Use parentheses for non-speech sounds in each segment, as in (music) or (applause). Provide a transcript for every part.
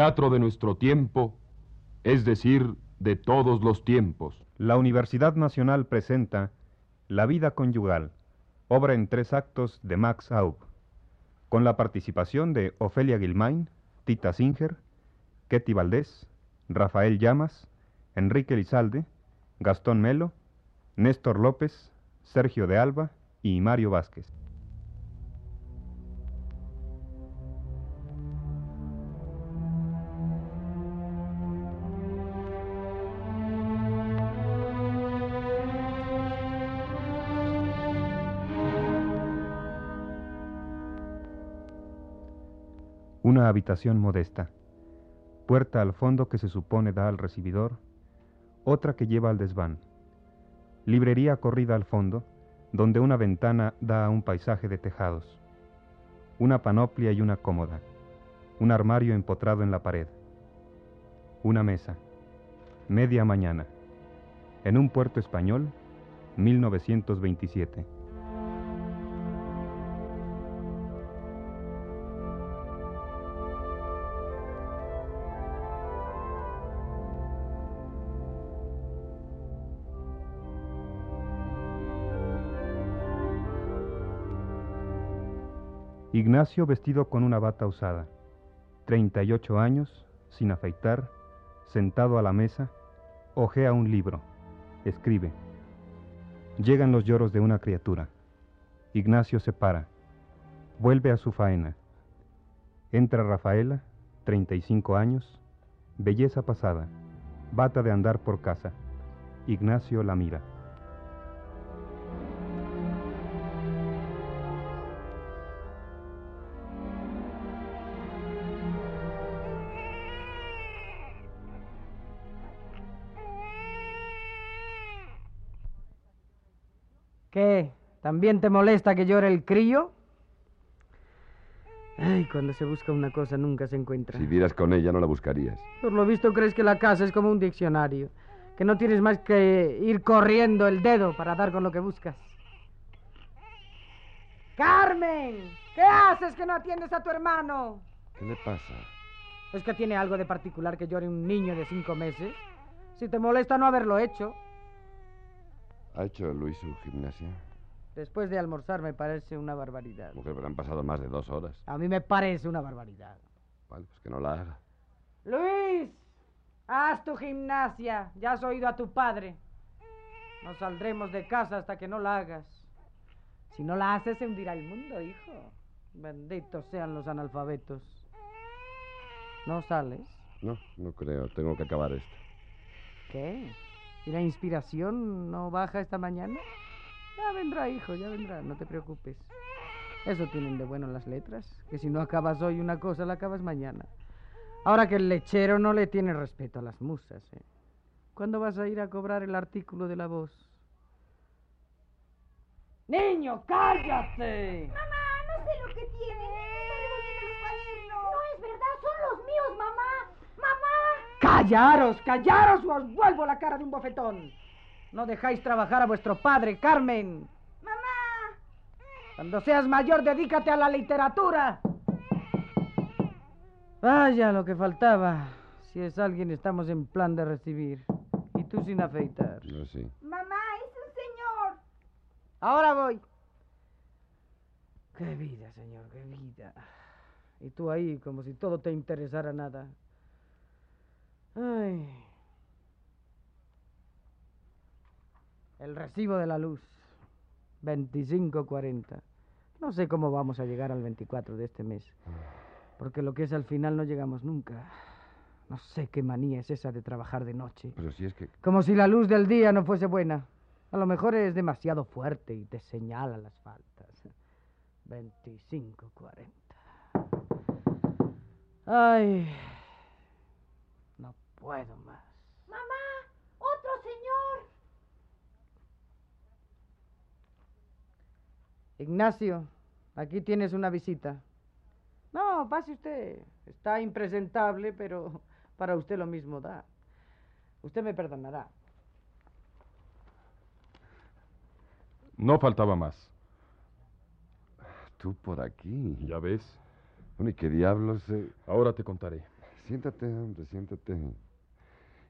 teatro de nuestro tiempo, es decir, de todos los tiempos. La Universidad Nacional presenta La vida conyugal, obra en tres actos de Max Aub, con la participación de Ofelia Gilmain, Tita Singer, Ketty Valdés, Rafael Llamas, Enrique Lizalde, Gastón Melo, Néstor López, Sergio de Alba y Mario Vázquez. Una habitación modesta, puerta al fondo que se supone da al recibidor, otra que lleva al desván, librería corrida al fondo, donde una ventana da a un paisaje de tejados, una panoplia y una cómoda, un armario empotrado en la pared, una mesa, media mañana, en un puerto español, 1927. Ignacio vestido con una bata usada, 38 años, sin afeitar, sentado a la mesa, ojea un libro, escribe. Llegan los lloros de una criatura. Ignacio se para, vuelve a su faena. Entra Rafaela, 35 años, belleza pasada, bata de andar por casa. Ignacio la mira. ¿También te molesta que llore el crío? Ay, cuando se busca una cosa nunca se encuentra. Si vieras con ella no la buscarías. Por lo visto crees que la casa es como un diccionario, que no tienes más que ir corriendo el dedo para dar con lo que buscas. Carmen, ¿qué haces que no atiendes a tu hermano? ¿Qué le pasa? ¿Es que tiene algo de particular que llore un niño de cinco meses? Si te molesta no haberlo hecho. ¿Ha hecho Luis su gimnasia? Después de almorzar me parece una barbaridad. Mujer, pero han pasado más de dos horas. A mí me parece una barbaridad. Vale, pues que no la haga. Luis, haz tu gimnasia. Ya has oído a tu padre. No saldremos de casa hasta que no la hagas. Si no la haces, se hundirá el mundo, hijo. Benditos sean los analfabetos. ¿No sales? No, no creo. Tengo que acabar esto. ¿Qué? ¿Y la inspiración no baja esta mañana? Ya vendrá, hijo, ya vendrá, no te preocupes. Eso tienen de bueno las letras, que si no acabas hoy una cosa, la acabas mañana. Ahora que el lechero no le tiene respeto a las musas, ¿eh? ¿Cuándo vas a ir a cobrar el artículo de la voz? ¡Niño, cállate! Mamá, no sé lo que tiene. Cuadernos. No es verdad, son los míos, mamá. Mamá. ¡Callaros, callaros o os vuelvo la cara de un bofetón! No dejáis trabajar a vuestro padre, Carmen. Mamá. Cuando seas mayor, dedícate a la literatura. Vaya lo que faltaba. Si es alguien, estamos en plan de recibir. Y tú sin afeitar. Yo sí. Mamá, es un señor. Ahora voy. Qué vida, señor, qué vida. Y tú ahí, como si todo te interesara nada. Ay. El recibo de la luz. 25.40. No sé cómo vamos a llegar al 24 de este mes. Porque lo que es al final no llegamos nunca. No sé qué manía es esa de trabajar de noche. Pero si es que... Como si la luz del día no fuese buena. A lo mejor es demasiado fuerte y te señala las faltas. 25.40. Ay. No puedo más. Mamá, otro señor. Ignacio, aquí tienes una visita. No, pase usted. Está impresentable, pero (laughs) para usted lo mismo da. Usted me perdonará. No faltaba más. Tú por aquí. ¿Ya ves? Bueno, ¿y qué diablos? eh? Ahora te contaré. siéntate, hombre, siéntate.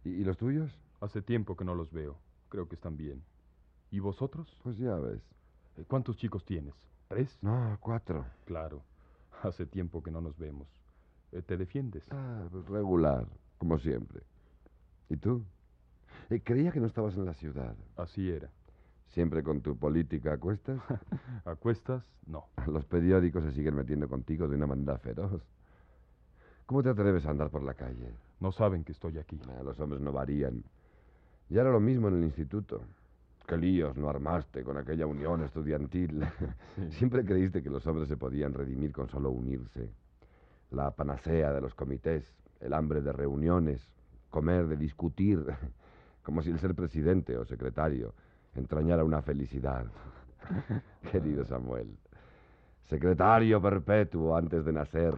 ¿Y, y los tuyos? Hace tiempo que no los veo. Creo que están bien. ¿Y vosotros? Pues ya ves. Eh, ¿Cuántos chicos tienes? ¿Tres? No, cuatro. Claro. (laughs) Hace tiempo que no nos vemos. Eh, ¿Te defiendes? Ah, pues regular, como siempre. ¿Y tú? Eh, creía que no estabas en la ciudad. Así era. ¿Siempre con tu política a cuestas? ¿A (laughs) cuestas? No. Los periódicos se siguen metiendo contigo de una manera feroz. ¿Cómo te atreves a andar por la calle? No saben que estoy aquí. Ah, los hombres no varían. Ya era lo mismo en el instituto. ¿Qué líos no armaste con aquella unión estudiantil? (laughs) Siempre creíste que los hombres se podían redimir con solo unirse. La panacea de los comités, el hambre de reuniones, comer de discutir, (laughs) como si el ser presidente o secretario entrañara una felicidad. (laughs) Querido Samuel, secretario perpetuo antes de nacer.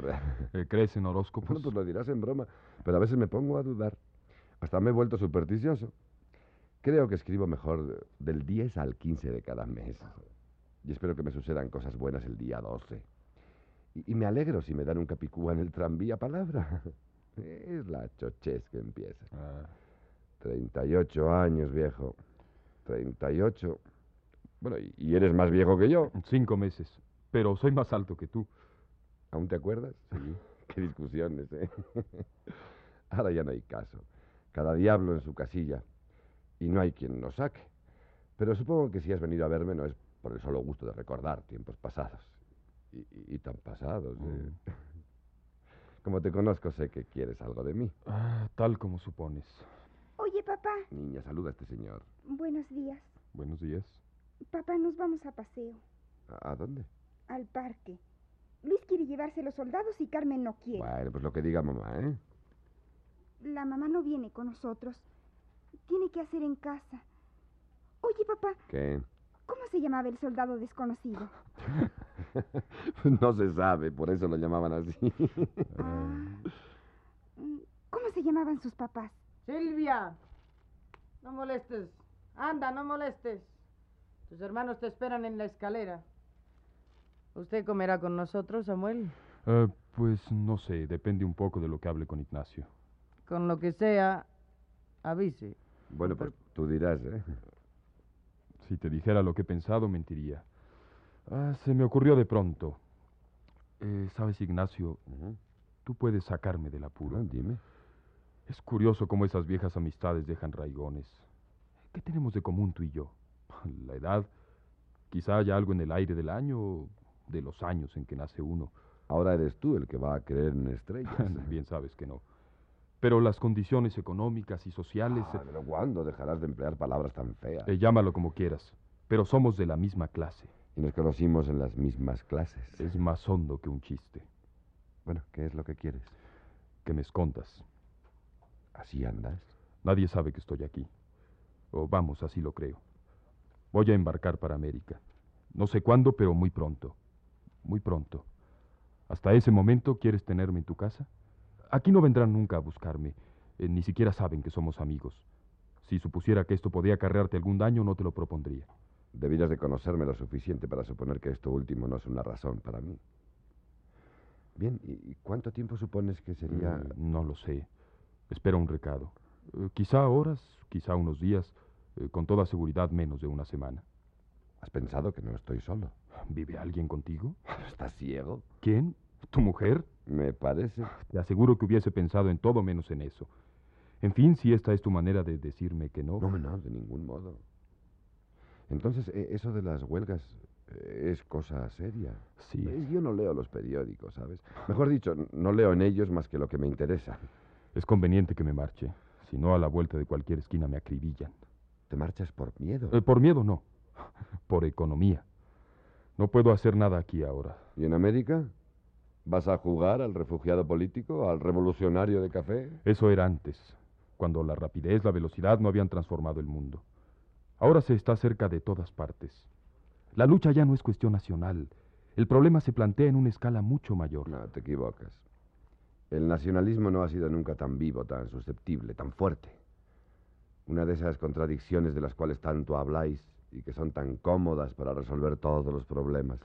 Eh, ¿Crees en horóscopos? Bueno, pues lo dirás en broma, pero a veces me pongo a dudar. Hasta me he vuelto supersticioso. Creo que escribo mejor del 10 al 15 de cada mes. Y espero que me sucedan cosas buenas el día 12. Y, y me alegro si me dan un capicúa en el tranvía palabra. (laughs) Es la chochez que empieza. Ah, 38 años, viejo. 38. Bueno, y, y eres más viejo que yo. cinco meses. Pero soy más alto que tú. ¿Aún te acuerdas? Sí. (laughs) Qué discusiones, ¿eh? (laughs) Ahora ya no hay caso. Cada diablo en su casilla. Y no hay quien nos saque. Pero supongo que si has venido a verme no es por el solo gusto de recordar tiempos pasados. Y, y- y tan pasados, ¿eh? (laughs) Como te conozco, sé que quieres algo de mí. Ah, tal como supones. Oye, papá, Niña, saluda a este señor. buenos días. Buenos días. Papá, nos vamos a paseo, ¿A, a dónde? al parque. Luis quiere llevarse los soldados y Carmen no quiere. Bueno, pues lo que diga mamá, ¿eh? La mamá no viene con nosotros. Tiene que hacer en casa. Oye, papá, ¿Qué? ¿cómo se llamaba el soldado desconocido? (laughs) no se sabe, por eso lo llamaban así. Ah, mm, ¿Cómo se llamaban sus papás? Silvia, no molestes. Anda, no molestes. Tus hermanos te esperan en la escalera. ¿Usted comerá con nosotros, Samuel? Eh, pues no sé, depende un poco de lo que hable con Ignacio. Con lo que sea, avise. Bueno, pues tú dirás, ¿eh? Si te dijera lo que he pensado, mentiría. Ah, se me ocurrió de pronto. Eh, ¿Sabes, Ignacio? Tú puedes sacarme del apuro. Ah, dime. Es curioso cómo esas viejas amistades dejan raigones. ¿Qué tenemos de común tú y yo? (laughs) La edad. Quizá haya algo en el aire del año, de los años en que nace uno. Ahora eres tú el que va a creer en estrellas. (laughs) Bien sabes que no. Pero las condiciones económicas y sociales, Ah, pero ¿cuándo dejarás de emplear palabras tan feas? eh, llámalo como quieras, pero somos de la misma clase. Y nos conocimos en las mismas clases. Es más hondo que un chiste. Bueno, ¿qué es lo que quieres? Que me escondas. ¿Así andas? Nadie sabe que estoy aquí. O vamos, así lo creo. Voy a embarcar para América. No sé cuándo, pero muy pronto. Muy pronto. Hasta ese momento, ¿quieres tenerme en tu casa? Aquí no vendrán nunca a buscarme. Eh, ni siquiera saben que somos amigos. Si supusiera que esto podía acarrearte algún daño, no te lo propondría. Debieras de conocerme lo suficiente para suponer que esto último no es una razón para mí. Bien, ¿y y cuánto tiempo supones que sería...? Mm, no lo sé. Espera un recado. Eh, quizá horas, quizá unos días. eh, con toda seguridad menos de una semana. ¿Has pensado que no estoy solo? ¿Vive alguien contigo? (laughs) ¿Estás ciego? ¿Quién? ¿Tu mujer? Me parece. Te aseguro que hubiese pensado en todo menos en eso. En fin, si esta es tu manera de decirme que no. No, no, de ningún modo. Entonces, eh, eso de las huelgas eh, es cosa seria. Sí. Es- Yo no leo los periódicos, ¿sabes? Mejor dicho, no leo en ellos más que lo que me interesa. Es conveniente que me marche. Si no, a la vuelta de cualquier esquina me acribillan. ¿Te marchas por miedo? Eh, por miedo no. (laughs) Por economía. No puedo hacer nada aquí ahora. ¿Y en América? ¿Vas a jugar al refugiado político, al revolucionario de café? Eso era antes, cuando la rapidez, la velocidad no habían transformado el mundo. Ahora se está cerca de todas partes. La lucha ya no es cuestión nacional. El problema se plantea en una escala mucho mayor. No, te equivocas. El nacionalismo no ha sido nunca tan vivo, tan susceptible, tan fuerte. Una de esas contradicciones de las cuales tanto habláis y que son tan cómodas para resolver todos los problemas.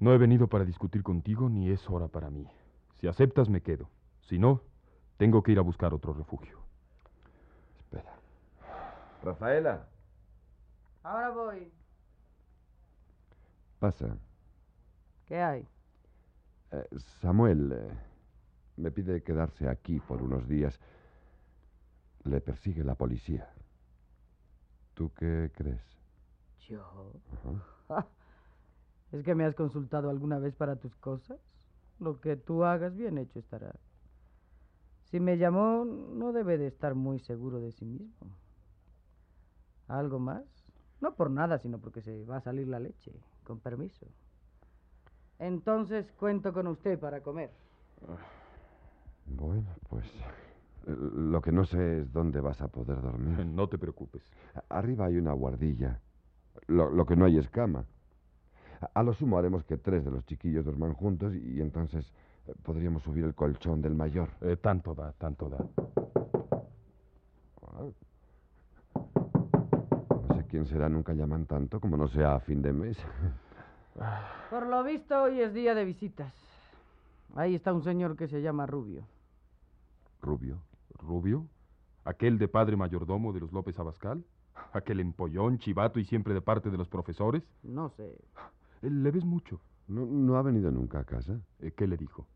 No he venido para discutir contigo ni es hora para mí. Si aceptas, me quedo. Si no, Tengo que ir a buscar otro refugio. Espera. Rafaela, Ahora voy. pasa. ¿Qué hay? Eh, Samuel eh, me pide quedarse aquí por unos días. Le persigue la policía. ¿Tú qué crees? ¿Yo? Ajá. (laughs) ¿Es que me has consultado alguna vez para tus cosas? Lo que tú hagas bien hecho estará. Si me llamó, no debe de estar muy seguro de sí mismo. ¿Algo más? No por nada, sino porque se va a salir la leche. Con permiso. Entonces cuento con usted para comer. Bueno, pues eh, lo que no sé es dónde vas a poder dormir. No te preocupes. Arriba hay una guardilla. Lo, lo que no hay es cama. A, lo sumo haremos que tres de los chiquillos duerman juntos y, entonces eh, podríamos subir el colchón del mayor. Eh, tanto da, tanto da. No sé quién será, nunca llaman tanto como no sea a fin de mes. (laughs) Por lo visto, hoy es día de visitas. Ahí está un señor que se llama Rubio. Rubio. ¿Rubio? ¿Aquel de padre mayordomo de los López Abascal? ¿Aquel empollón, chivato y siempre de parte de los profesores? No sé. Eh, ¿Le ves mucho? ¿No, no ha venido nunca a casa? Eh, ¿Qué le dijo?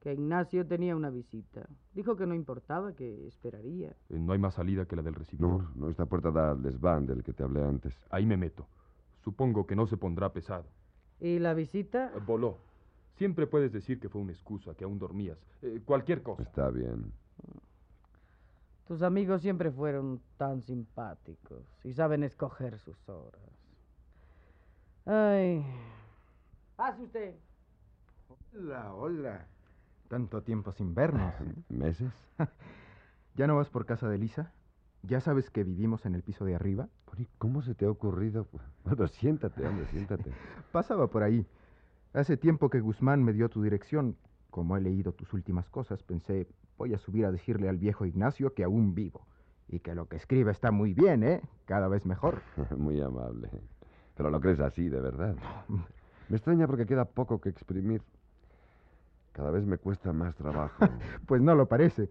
Que Ignacio tenía una visita. Dijo que no importaba, que esperaría. Eh, no hay más salida que la del recibidor. No, no, esta puerta da al desván del que te hablé antes. Ahí me meto. Supongo que no se pondrá pesado. ¿Y la visita? Eh, voló. Siempre puedes decir que fue una excusa, que aún dormías. Eh, cualquier cosa. Está bien. Tus amigos siempre fueron tan simpáticos y saben escoger sus horas. Ay. Pase usted. Hola, hola. Tanto tiempo sin vernos. (laughs) ¿Meses? (laughs) ¿Ya no vas por casa de Lisa? ¿Ya sabes que vivimos en el piso de arriba? ¿y ¿Cómo se te ha ocurrido? (laughs) Bueno, siéntate, hombre, siéntate. Pasaba por ahí. Hace tiempo que Guzmán me dio tu dirección. Como he leído tus últimas cosas, pensé, voy a subir a decirle al viejo Ignacio que aún vivo. Y que lo que escribe está muy bien, ¿eh? Cada vez mejor. Muy amable. Pero lo crees así, de verdad. Me extraña porque queda poco que exprimir. Cada vez me cuesta más trabajo. (laughs) Pues no lo parece.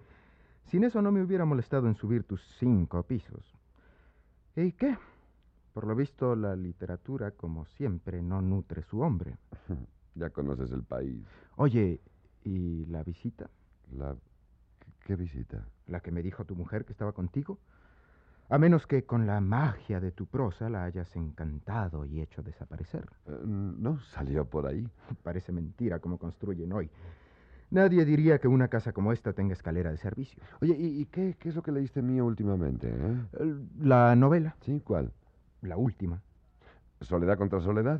Sin eso no me hubiera molestado en subir tus cinco pisos. ¿Y qué? Por lo visto, la literatura, como siempre, no nutre su hombre. (laughs) ya conoces el país. Oye, ¿y la visita? La... ¿Qué, visita? ¿La que me dijo tu mujer que estaba contigo? A menos que con la magia de tu prosa la hayas encantado y hecho desaparecer. Eh, no, salió por ahí. (laughs) Parece mentira como construyen hoy. Nadie diría que una casa como esta tenga escalera de servicio. Oye, ¿y, y qué, qué es lo que leíste mío últimamente? eh? La novela, ¿Sí? ¿Cuál? la última. ¿Soledad contra soledad?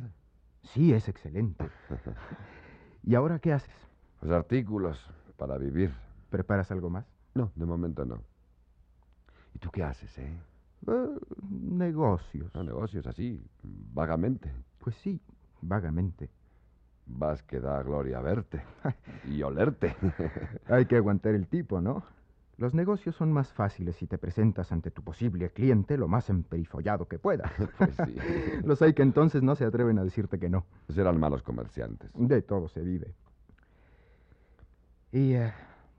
Sí, es excelente. (laughs) ¿Y ahora qué haces? Pues artículos para vivir. ¿Preparas algo más? No, de momento no. ¿Y tú qué haces, eh? Eh, negocios. No, negocios así, vagamente. Pues sí, vagamente. Vas que da gloria verte y olerte. (laughs) Hay que aguantar el tipo, ¿no? Los negocios son más fáciles si te presentas ante tu posible cliente lo más emperifollado que puedas. (laughs) pues sí. (laughs) Los hay que entonces no se atreven a decirte que no. Serán malos comerciantes. De todo se vive. ¿Y eh,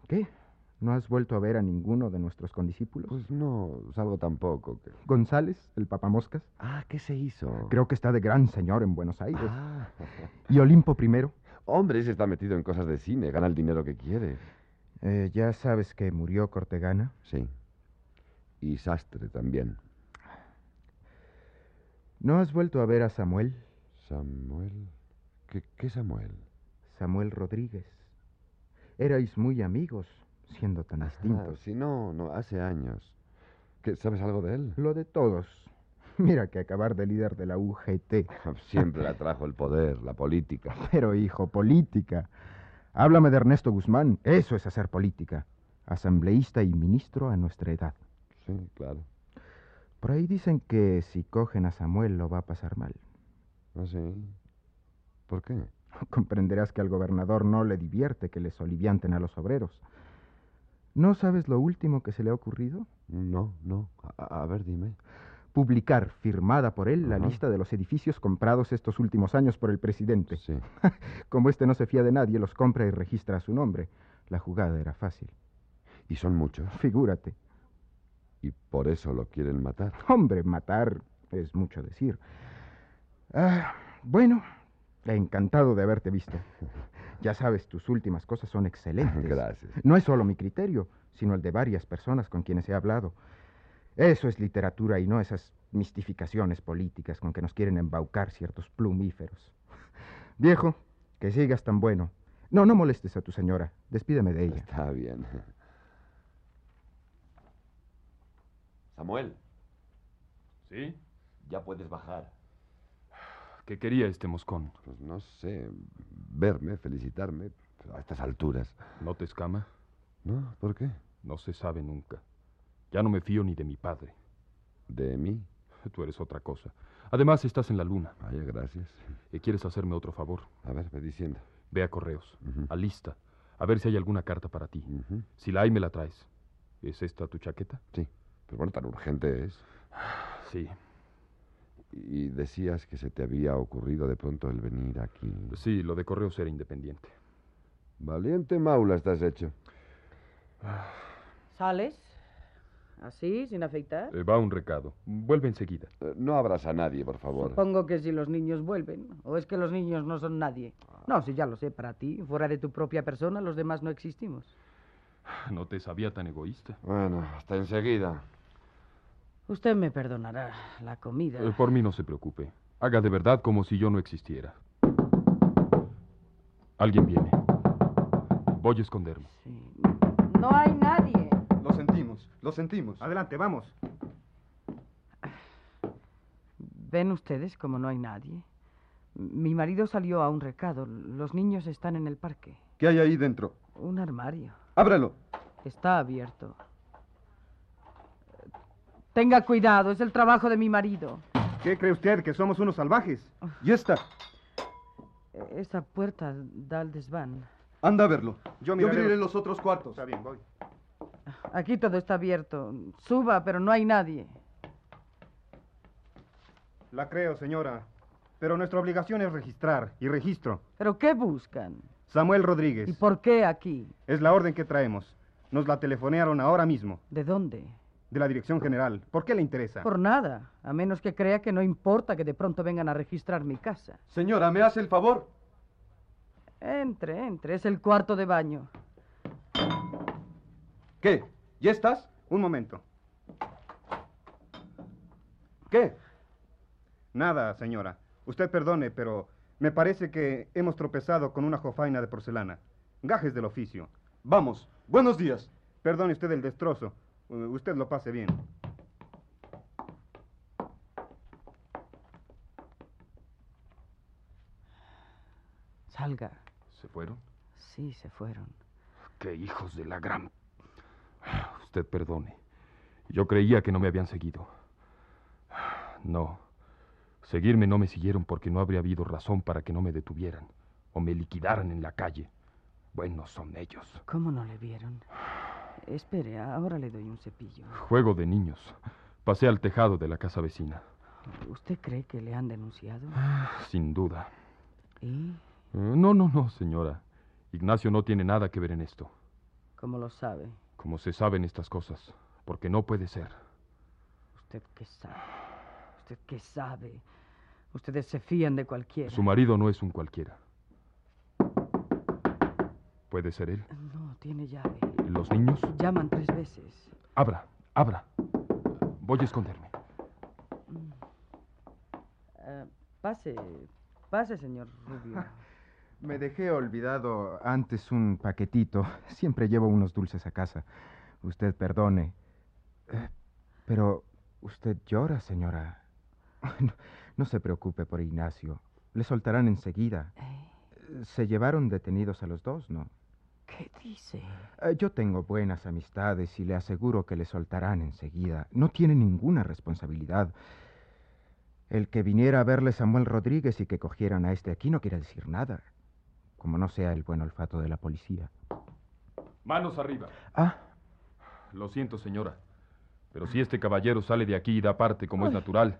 qué? ¿No has vuelto a ver a ninguno de nuestros condiscípulos? Pues no, salgo tampoco. que- González, el papamoscas. Ah, ¿qué se hizo? Creo que está de gran señor en Buenos Aires. Ah. ¿Y Olimpo primero? Hombre, ese está metido en cosas de cine, gana el dinero que quiere. Eh, ya sabes que murió Cortegana. Sí. Y Sastre también. ¿No has vuelto a ver a Samuel? Samuel. ¿Qué, qué Samuel? Samuel Rodríguez. Erais muy amigos, siendo tan distintos. sí, no, no, hace años. ¿Qué, ¿Sabes algo de él? Lo de todos. (laughs) Mira que acabar de líder de la UGT. Siempre le atrajo el poder, la política. (laughs) Pero, hijo, política. Háblame de Ernesto Guzmán. Eso es hacer política. Asambleísta y ministro a nuestra edad. Sí, claro. Por ahí dicen que si cogen a Samuel lo va a pasar mal. ¿Ah, sí? ¿Por qué? (laughs) Comprenderás que al gobernador no le divierte que les solivianten a los obreros. ¿No sabes lo último que se le ha ocurrido? No, no. A, a ver, dime. Publicar, firmada por él, la lista de los edificios comprados estos últimos años por el presidente. Sí. (laughs) Como este no se fía de nadie, los compra y registra a su nombre. La jugada era fácil. ¿Y son muchos? Figúrate. ¿Y por eso lo quieren matar? Hombre, matar es mucho decir. Ah, bueno, encantado de haberte visto. (laughs) Ya sabes, tus últimas cosas son excelentes. Gracias. No es solo mi criterio, sino el de varias personas con quienes he hablado. Eso es literatura y no esas mistificaciones políticas con que nos quieren embaucar ciertos plumíferos. (laughs) Viejo, que sigas tan bueno. No, no molestes a tu señora. Despídeme de ella. Está bien. Samuel, ¿Sí? ya puedes bajar. ¿Qué quería este moscón? Pues no sé, verme, felicitarme, a estas alturas. ¿No te escama? ¿No? ¿Por qué? No se sabe nunca. Ya no me fío ni de mi padre. ¿De mí? (laughs) Tú eres otra cosa. Además, estás en la luna. Vaya, gracias. ¿Y quieres hacerme otro favor? A ver, ve diciendo. Ve a correos, a lista, a ver si hay alguna carta para ti. Si la hay, me la traes. ¿Es esta tu chaqueta? Sí, pero bueno, tan urgente es. Sí. Y decías que se te había ocurrido de pronto el venir aquí. Sí, lo de correos era independiente. Valiente maula estás hecho. ¿Sales? ¿Así, sin afeitar? Eh, va un recado. Vuelve enseguida. Eh, No abras a nadie, por favor. Supongo que si los niños vuelven. ¿O es que los niños no son nadie? No, si ya lo sé, para ti, fuera de tu propia persona, los demás no existimos. No te sabía tan egoísta. Bueno, hasta enseguida. Usted me perdonará la comida. Eh, por mí no se preocupe. Haga de verdad como si yo no existiera. Alguien viene. Voy a esconderme. Sí. No hay nadie. Lo sentimos, lo sentimos. Adelante, vamos. ¿Ven ustedes como no hay nadie? Mi marido salió a un recado. Los niños están en el parque. ¿Qué hay ahí dentro? Un armario. Ábralo. Está abierto. Tenga cuidado, es el trabajo de mi marido. ¿Qué cree usted? ¿Que somos unos salvajes? Y esta. Esa puerta da al desván. Anda a verlo. Yo Yo miraré miraré los- los otros cuartos. Está bien, voy. Aquí todo está abierto. Suba, pero no hay nadie. La creo, señora. Pero nuestra obligación es registrar, y registro. ¿Pero qué buscan? Samuel Rodríguez. ¿Y por qué aquí? Es la orden que traemos. Nos la telefonearon ahora mismo, ¿De dónde? De la Dirección General. ¿Por qué le interesa? Por nada, a menos que crea que no importa que de pronto vengan a registrar mi casa. Señora, ¿me hace el favor? Entre, entre, es el cuarto de baño. ¿Qué? ¿Ya estás? Un momento. ¿Qué? Nada, señora. Usted perdone, pero me parece que hemos tropezado con una jofaina de porcelana. Gajes del oficio. Vamos. Buenos días. Perdone usted el destrozo. Uh, usted lo pase bien. Salga. ¿Se fueron? Sí, se fueron. ¡Qué hijos de la gran... (sighs) Usted perdone. Yo creía que no me habían seguido. (sighs) No. Seguirme no me siguieron porque no habría habido razón para que no me detuvieran o me liquidaran en la calle. Buenos son ellos. ¿Cómo no le vieron? (sighs) Espere, ahora le doy un cepillo. Juego de niños. Pasé al tejado de la casa vecina. ¿Usted cree que le han denunciado? Sin duda. ¿Y Eh, No, no, no, señora. Ignacio no tiene nada que ver en esto. cómo lo sabe? Como se saben estas cosas. Porque no puede ser. ¿Usted qué sabe? ¿Usted qué sabe? Ustedes se fían de cualquiera. Su marido no es un cualquiera. ¿Puede ser él? No, tiene llave. ¿Los niños? Llaman tres veces. Abra, abra. Voy a esconderme. Eh, pase, pase, señor Rubio. (laughs) Me dejé olvidado antes un paquetito. Siempre llevo unos dulces a casa. Usted perdone. Eh, Pero usted llora, señora. (laughs) No, no se preocupe por Ignacio. Le soltarán enseguida. Eh, Se llevaron detenidos a los dos, ¿no? ¿Qué dice? Eh, Yo tengo buenas amistades y le aseguro que le soltarán enseguida. No tiene ninguna responsabilidad. El que viniera a verle Samuel Rodríguez y que cogieran a este aquí no quiere decir nada. Como no sea el buen olfato de la policía. Manos arriba. Ah, Lo siento, señora. Pero si este caballero sale de aquí y da parte como es natural,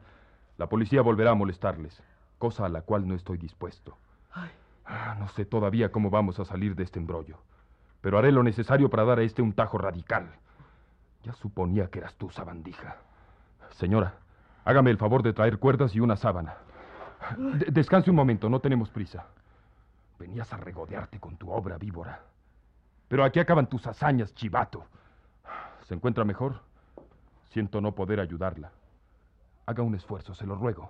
la policía volverá a molestarles, cosa a la cual no estoy dispuesto. Ah, no sé todavía cómo vamos a salir de este embrollo. Pero haré lo necesario para dar a este un tajo radical. Ya suponía que eras tú, sabandija. Señora, hágame el favor de traer cuerdas y una sábana. De- descanse un momento, no tenemos prisa. Venías a regodearte con tu obra, víbora. Pero aquí acaban tus hazañas, chivato. ¿Se encuentra mejor? Siento no poder ayudarla. Haga un esfuerzo, se lo ruego.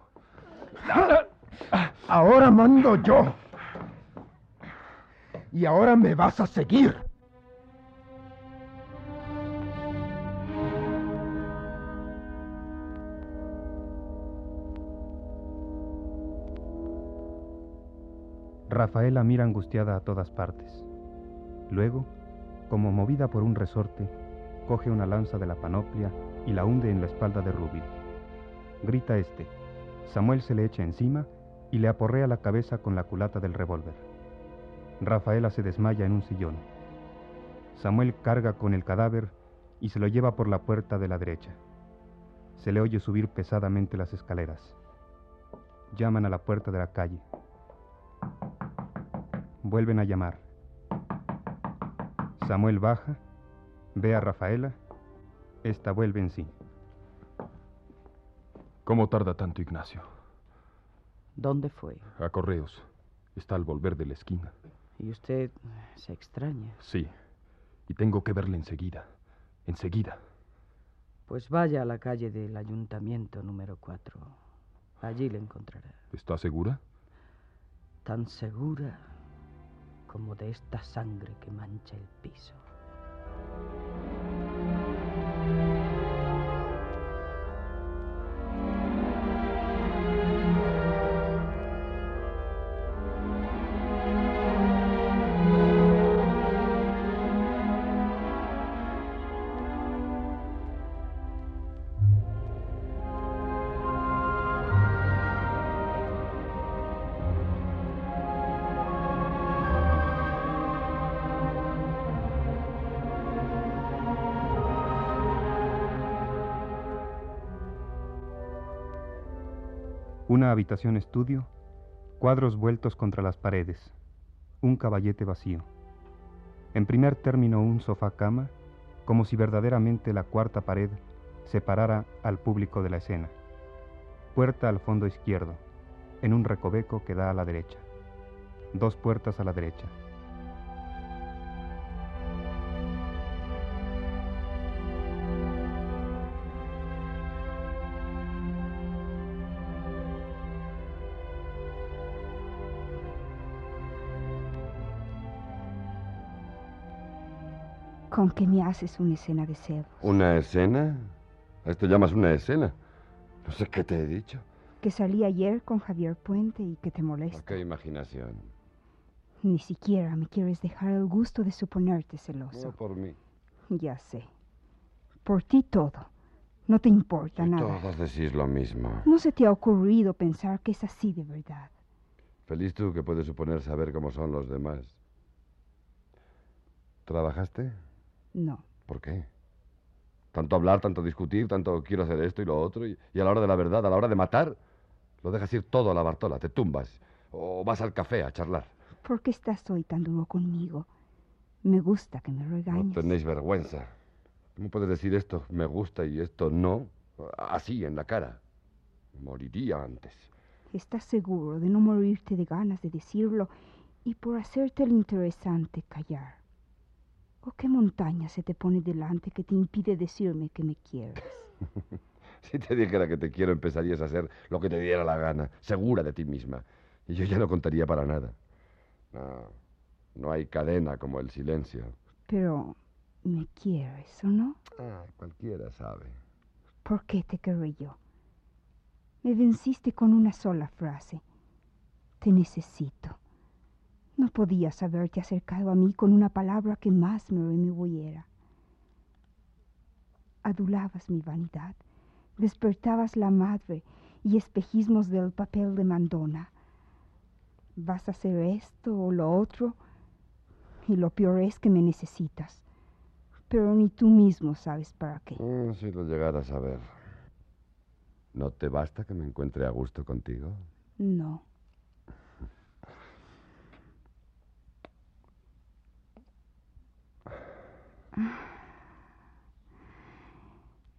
Ahora mando yo. Y ahora me vas a seguir. Rafaela mira angustiada a todas partes. Luego, como movida por un resorte, coge una lanza de la panoplia y la hunde en la espalda de Rubio. Grita este. Samuel se le echa encima y le aporrea la cabeza con la culata del revólver. Rafaela se desmaya en un sillón. Samuel carga con el cadáver y se lo lleva por la puerta de la derecha. Se le oye subir pesadamente las escaleras. Llaman a la puerta de la calle. Vuelven a llamar. Samuel baja, ve a Rafaela, esta vuelve en sí. ¿Cómo tarda tanto, Ignacio? ¿Dónde fue? A correos. Está al volver de la esquina. Y usted se extraña. Sí. Y tengo que verle enseguida. Enseguida. Pues vaya a la calle del ayuntamiento número 4. Allí le encontrará. ¿Está segura? Tan segura como de esta sangre que mancha el piso. Habitación estudio, cuadros vueltos contra las paredes, un caballete vacío. En primer término un sofá cama, como si verdaderamente la cuarta pared separara al público de la escena. Puerta al fondo izquierdo, en un recoveco que da a la derecha. Dos puertas a la derecha. ¿Con qué me haces una escena de celos? ¿Una escena? ¿A esto llamas una escena? No sé qué te he dicho. Que salí ayer con Javier Puente y que te molesta. Qué imaginación. Ni siquiera me quieres dejar el gusto de suponerte No celoso. por mí. Ya sé. Por ti todo. No te importa Y nada. todos decís lo mismo. No se te ha ocurrido pensar que es así de verdad. Feliz tú que puedes suponer saber cómo son los demás. ¿Trabajaste? No. ¿Por qué? Tanto hablar, tanto discutir, tanto quiero hacer esto y lo otro, y, y a la hora de la verdad, a la hora de matar, lo dejas ir todo a la Bartola, te tumbas, o vas al café a charlar. ¿Por qué estás hoy tan duro conmigo? Me gusta que me No regañes. tenéis vergüenza. ¿Cómo puedes decir esto me gusta y esto no? Así, en la cara. Moriría antes. ¿Estás seguro de no morirte de ganas de decirlo y por hacerte el interesante callar? ¿O qué montaña se te pone delante que te impide decirme que me quieres? (laughs) Si te dijera que te quiero, empezarías a hacer lo que te diera la gana, segura de ti misma. Y yo ya no contaría para nada. No, no hay cadena como el silencio. Pero, ¿me quieres o no? Ah, cualquiera sabe. ¿Por qué te querré yo? Me venciste con una sola frase. Te necesito. No podías haberte acercado a mí con una palabra que más me removiera. Adulabas mi vanidad, despertabas la madre y espejismos del papel de mandona. Vas a hacer esto o lo otro, y lo peor es que me necesitas. Pero ni tú mismo sabes para qué. Mm, si lo llegaras a ver. ¿No te basta que me encuentre a gusto contigo? No.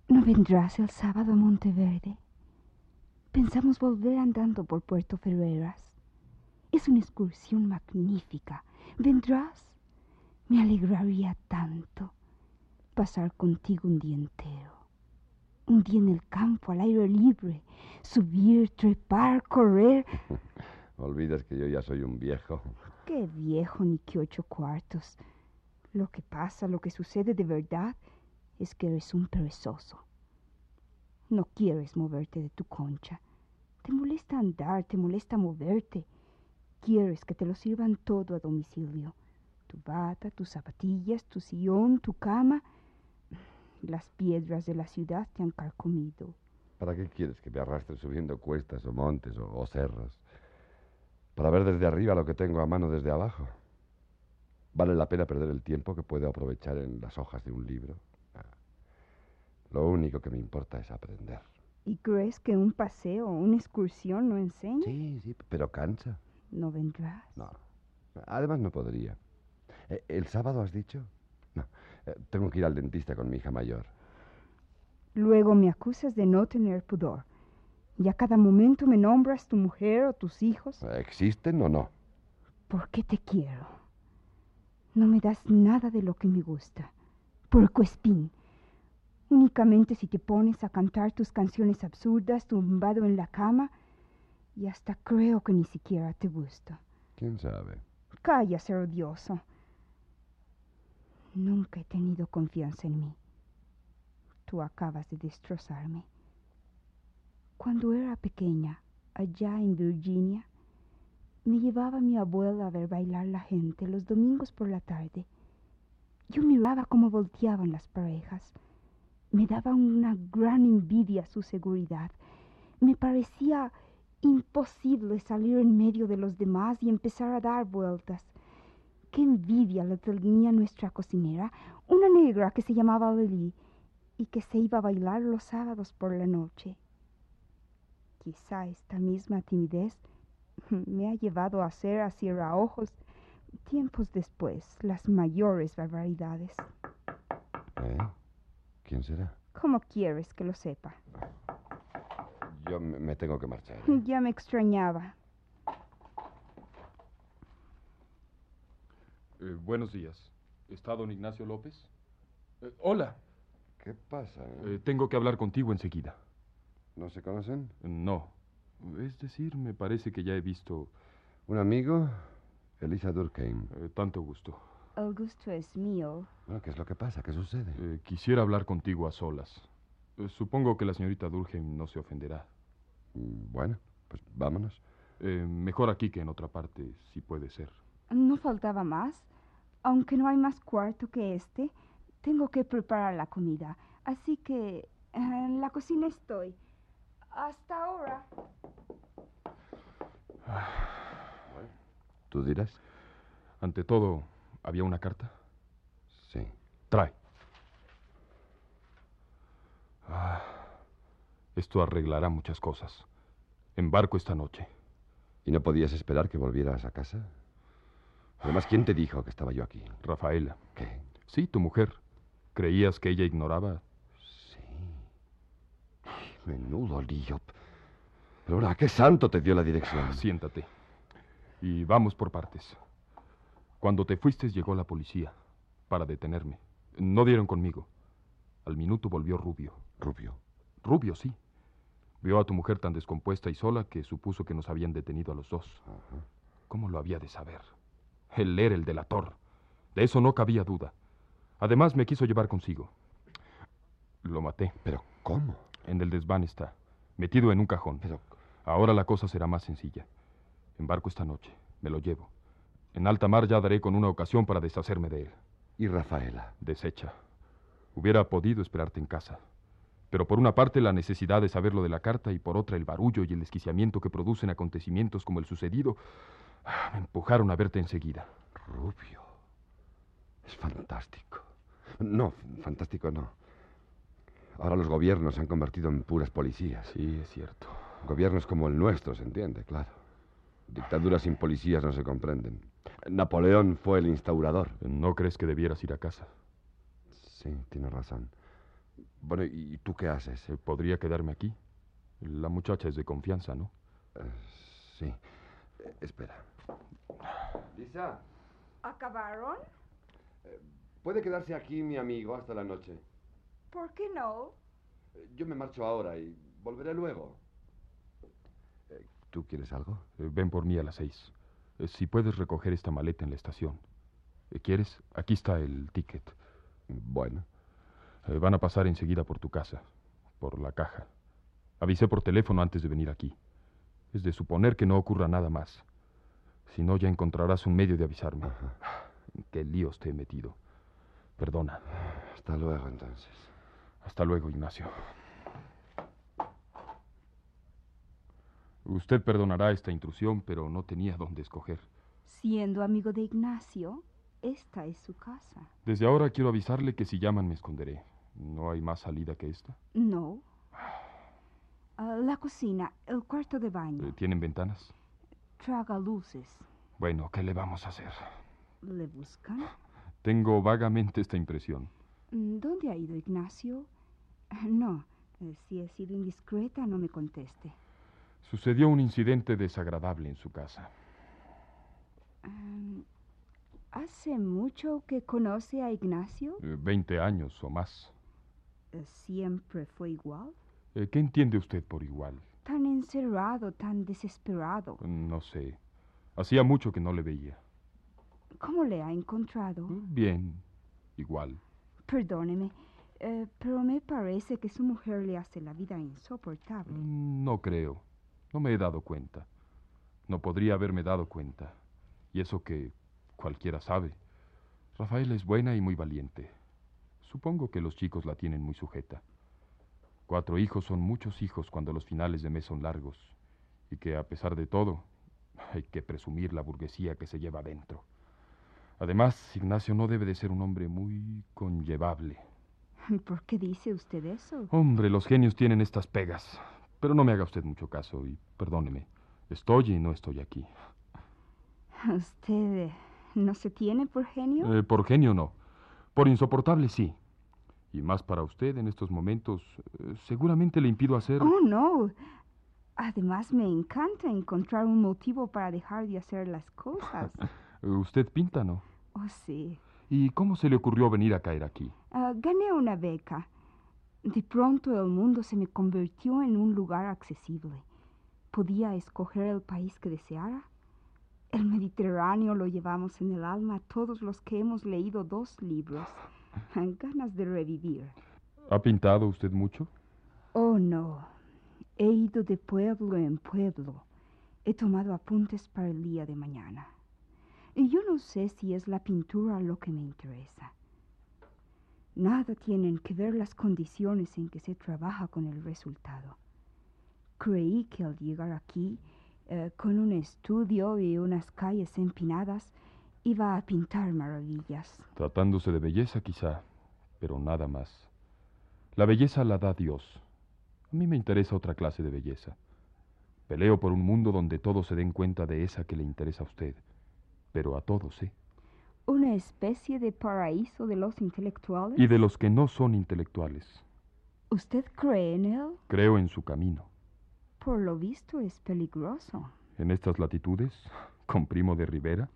¿No vendrás el sábado a Monteverde? Pensamos volver andando por Puerto Ferreras. Es una excursión magnífica. ¿Vendrás? Me alegraría tanto pasar contigo un día entero. Un día en el campo, al aire libre. Subir, trepar, correr. (laughs) Olvidas que yo ya soy un viejo. Qué viejo, ni qué ocho cuartos. Lo que pasa, lo que sucede de verdad, es que eres un perezoso. No quieres moverte de tu concha. Te molesta andar, te molesta moverte. Quieres que te lo sirvan todo a domicilio. Tu bata, tus zapatillas, tu sillón, tu cama. Las piedras de la ciudad te han carcomido. ¿Para qué quieres que me arrastre subiendo cuestas o montes o, o cerros? Para ver desde arriba lo que tengo a mano desde abajo. ¿Vale la pena perder el tiempo que puedo aprovechar en las hojas de un libro? Ah. Lo único que me importa es aprender. ¿Y crees que un paseo o una excursión no enseña? Sí, sí, pero cansa. ¿No vendrás? No. Además no podría. Eh, ¿El sábado has dicho? No. Eh, tengo que ir al dentista con mi hija mayor. Luego me acusas de no tener pudor. Y a cada momento me nombras tu mujer o tus hijos. ¿Existen o no? ¿Por qué te quiero? No me das nada de lo que me gusta. Porco espín. Únicamente si te pones a cantar tus canciones absurdas tumbado en la cama, y hasta creo que ni siquiera te gusto. ¿Quién sabe? Calla, ser odioso. Nunca he tenido confianza en mí. Tú acabas de destrozarme. Cuando era pequeña, allá en Virginia, me llevaba mi abuela a ver bailar la gente los domingos por la tarde. Yo miraba cómo volteaban las parejas. Me daba una gran envidia su seguridad. Me parecía imposible salir en medio de los demás y empezar a dar vueltas. Qué envidia le tenía nuestra cocinera, una negra que se llamaba Lily y que se iba a bailar los sábados por la noche. Quizá esta misma timidez (laughs) me ha llevado a hacer a ojos tiempos después las mayores barbaridades. ¿Eh? ¿Quién será? ¿Cómo quieres que lo sepa? Yo me, me tengo que marchar. Ya me extrañaba. Eh, buenos días. ¿Está don Ignacio López? Eh, hola. ¿Qué pasa? Eh, tengo que hablar contigo enseguida. ¿No se conocen? No. Es decir, me parece que ya he visto... ¿Un amigo? Elisa Durkheim. eh, tanto gusto. El gusto es mío. Bueno, ¿Qué es lo que pasa? ¿Qué sucede? Eh, quisiera hablar contigo a solas. Eh, supongo que la señorita Durkheim no se ofenderá. Mm, Bueno, pues vámonos. Eh, mejor aquí que en otra parte, si puede ser. No faltaba más. Aunque no hay más cuarto que este, tengo que preparar la comida. Así que en la cocina estoy. Hasta ahora. ¿Tú dirás? Ante todo, ¿había una carta? Sí. Trae. Ah, esto arreglará muchas cosas. Embarco esta noche. ¿Y no podías esperar que volvieras a casa? Además, ¿quién te dijo que estaba yo aquí? Rafaela. ¿Qué? Sí, tu mujer. ¿Creías que ella ignoraba? Menudo lío. Pero ahora, ¿a qué santo te dio la dirección? Siéntate. Y vamos por partes. Cuando te fuiste llegó la policía para detenerme. No dieron conmigo. Al minuto volvió Rubio. Rubio. Rubio, sí. Vio a tu mujer tan descompuesta y sola que supuso que nos habían detenido a los dos. Ajá. ¿Cómo lo había de saber? Él era el delator. De eso no cabía duda. Además me quiso llevar consigo. Lo maté. ¿Pero cómo? En el desván está, metido en un cajón. Pero, Ahora la cosa será más sencilla. Embarco esta noche. Me lo llevo. En alta mar ya daré con una ocasión para deshacerme de él. ¿y Rafaela? Deshecha. Hubiera podido esperarte en casa. Pero por una parte la necesidad de saber lo de la carta y por otra el barullo y el desquiciamiento que producen acontecimientos como el sucedido ah, me empujaron a verte enseguida. Rubio. Es fantástico. No, fantástico no. Ahora los gobiernos se han convertido en puras policías. Sí, es cierto. Gobiernos como el nuestro, se entiende, claro. Dictaduras sin policías no se comprenden. Napoleón fue el instaurador. ¿No crees que debieras ir a casa? Sí, tiene razón. Bueno, ¿y tú qué haces? Eh, ¿Podría quedarme aquí? La muchacha es de confianza, ¿no? Eh, sí. Eh, espera. Lisa, ¿Acabaron? ¿puede quedarse aquí mi amigo hasta la noche? ¿Por qué no? Eh, Yo me marcho ahora y volveré luego. Eh, ¿Tú quieres algo? Eh, ven por mí a las seis. Si puedes recoger esta maleta en la estación. ¿Quieres? Aquí está el ticket. Bueno. Van a pasar enseguida por tu casa, por la caja. Avisé por teléfono antes de venir aquí. Es de suponer que no ocurra nada más. Si no, ya encontrarás un medio de avisarme. ¿En qué líos te he metido? Perdona. Hasta luego, entonces. Hasta luego, Ignacio. Usted perdonará esta intrusión, pero no tenía dónde escoger. Siendo amigo de Ignacio, esta es su casa. Desde ahora quiero avisarle que si llaman me esconderé. ¿No hay más salida que esta? No. Ah, la cocina, el cuarto de baño. Eh, ¿Tienen ventanas? Traga luces. Bueno, ¿qué le vamos a hacer? ¿Le buscan? Tengo vagamente esta impresión. Mm, ¿Dónde ha ido Ignacio? Ah, No, eh, si he sido indiscreta, no me conteste. Sucedió un incidente desagradable en su casa. Ah, ¿Hace mucho que conoce a Ignacio? Eh, Veinte años o más. Eh, ¿Siempre fue igual? ¿Qué entiende usted por igual? Tan encerrado, tan desesperado. No sé. Hacía mucho que no le veía. ¿Cómo le ha encontrado? Bien, igual. Perdóneme, eh, pero me parece que su mujer le hace la vida insoportable. Mm, No creo. No me he dado cuenta. No podría haberme dado cuenta. Y eso que cualquiera sabe. Rafael es buena y muy valiente. Supongo que los chicos la tienen muy sujeta. Cuatro hijos son muchos hijos cuando los finales de mes son largos. Y que a pesar de todo, hay que presumir la burguesía que se lleva dentro. Además, Ignacio no debe de ser un hombre muy conllevable. ¿Por qué dice usted eso? Hombre, los genios tienen estas pegas. Pero no me haga usted mucho caso y perdóneme. Estoy y no estoy aquí. ¿Usted eh, no se tiene por genio? Eh, por genio no. Por insoportable sí. Y más para usted en estos momentos, eh, seguramente le impido hacer... Oh, no. Además, me encanta encontrar un motivo para dejar de hacer las cosas. (laughs) Usted pinta, ¿no? Oh, sí. ¿Y cómo se le ocurrió venir a caer aquí? Ah, gané una beca. De pronto el mundo se me convirtió en un lugar accesible. Podía escoger el país que deseara. El Mediterráneo lo llevamos en el alma todos los que hemos leído dos libros. (gasps) Ganas de revivir. ¿Ha pintado usted mucho? Oh, no. He ido de pueblo en pueblo. He tomado apuntes para el día de mañana. Y yo no sé si es la pintura lo que me interesa. Nada tienen que ver las condiciones en que se trabaja con el resultado. Creí que al llegar aquí, eh, con un estudio y unas calles empinadas, iba a pintar maravillas. Tratándose de belleza, quizá, pero nada más. La belleza la da Dios. A mí me interesa otra clase de belleza. Peleo por un mundo donde todos se den cuenta de esa que le interesa a usted. Pero a todos, ¿eh? Una especie de paraíso de los intelectuales. Y de los que no son intelectuales. ¿Usted cree en él? Creo en su camino. Por lo visto es peligroso. En estas latitudes, (laughs) con Primo de Rivera,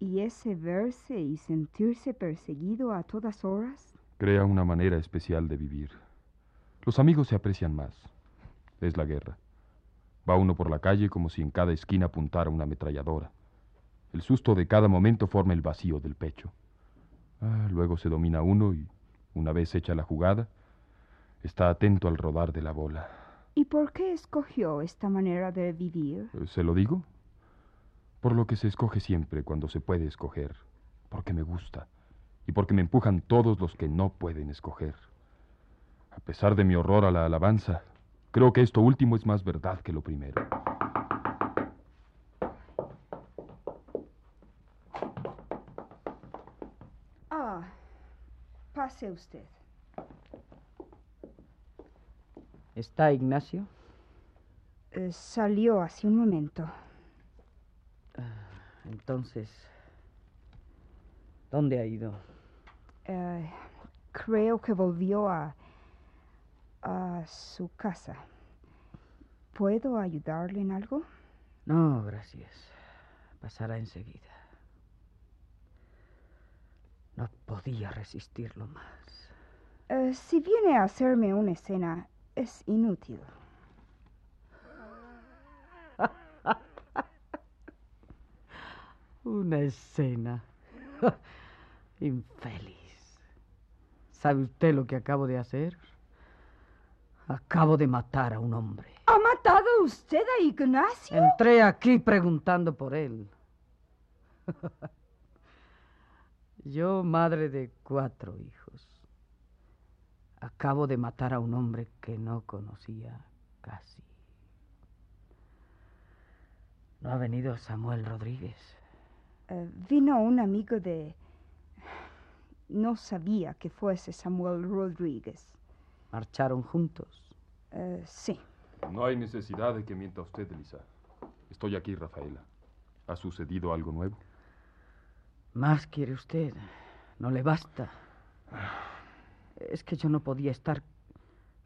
¿Y ese verse y sentirse perseguido a todas horas? crea una manera especial de vivir. Los amigos se aprecian más. Es la guerra. Va uno por la calle como si en cada esquina apuntara una ametralladora. El susto de cada momento forma el vacío del pecho. Ah, luego se domina uno y, una vez hecha la jugada, está atento al rodar de la bola. ¿Y por qué escogió esta manera de vivir? Eh, ¿Se lo digo? Por lo que se escoge siempre cuando se puede escoger. Porque me gusta. Y porque me empujan todos los que no pueden escoger. A pesar de mi horror a la alabanza, creo que esto último es más verdad que lo primero. Ah, pase usted. ¿Está Ignacio? Eh, salió hace un momento. Entonces, ¿dónde ha ido? Eh, creo que volvió a, a su casa. ¿Puedo ayudarle en algo? No, gracias. Pasará enseguida. No podía resistirlo más. Eh, si viene a hacerme una escena, es inútil. (laughs) Una escena. (laughs) Infeliz. ¿Sabe usted lo que acabo de hacer? Acabo de matar a un hombre. ¿Ha matado usted a Ignacio? Entré aquí preguntando por él. (laughs) Yo, madre de cuatro hijos, acabo de matar a un hombre que no conocía casi. ¿No ha venido Samuel Rodríguez? Eh, vino un amigo de... No sabía que fuese Samuel Rodríguez. ¿Marcharon juntos? Eh, sí. No hay necesidad de que mienta usted, Elisa. Estoy aquí, Rafaela. ¿Ha sucedido algo nuevo? Más quiere usted. No le basta. Es que yo no podía estar...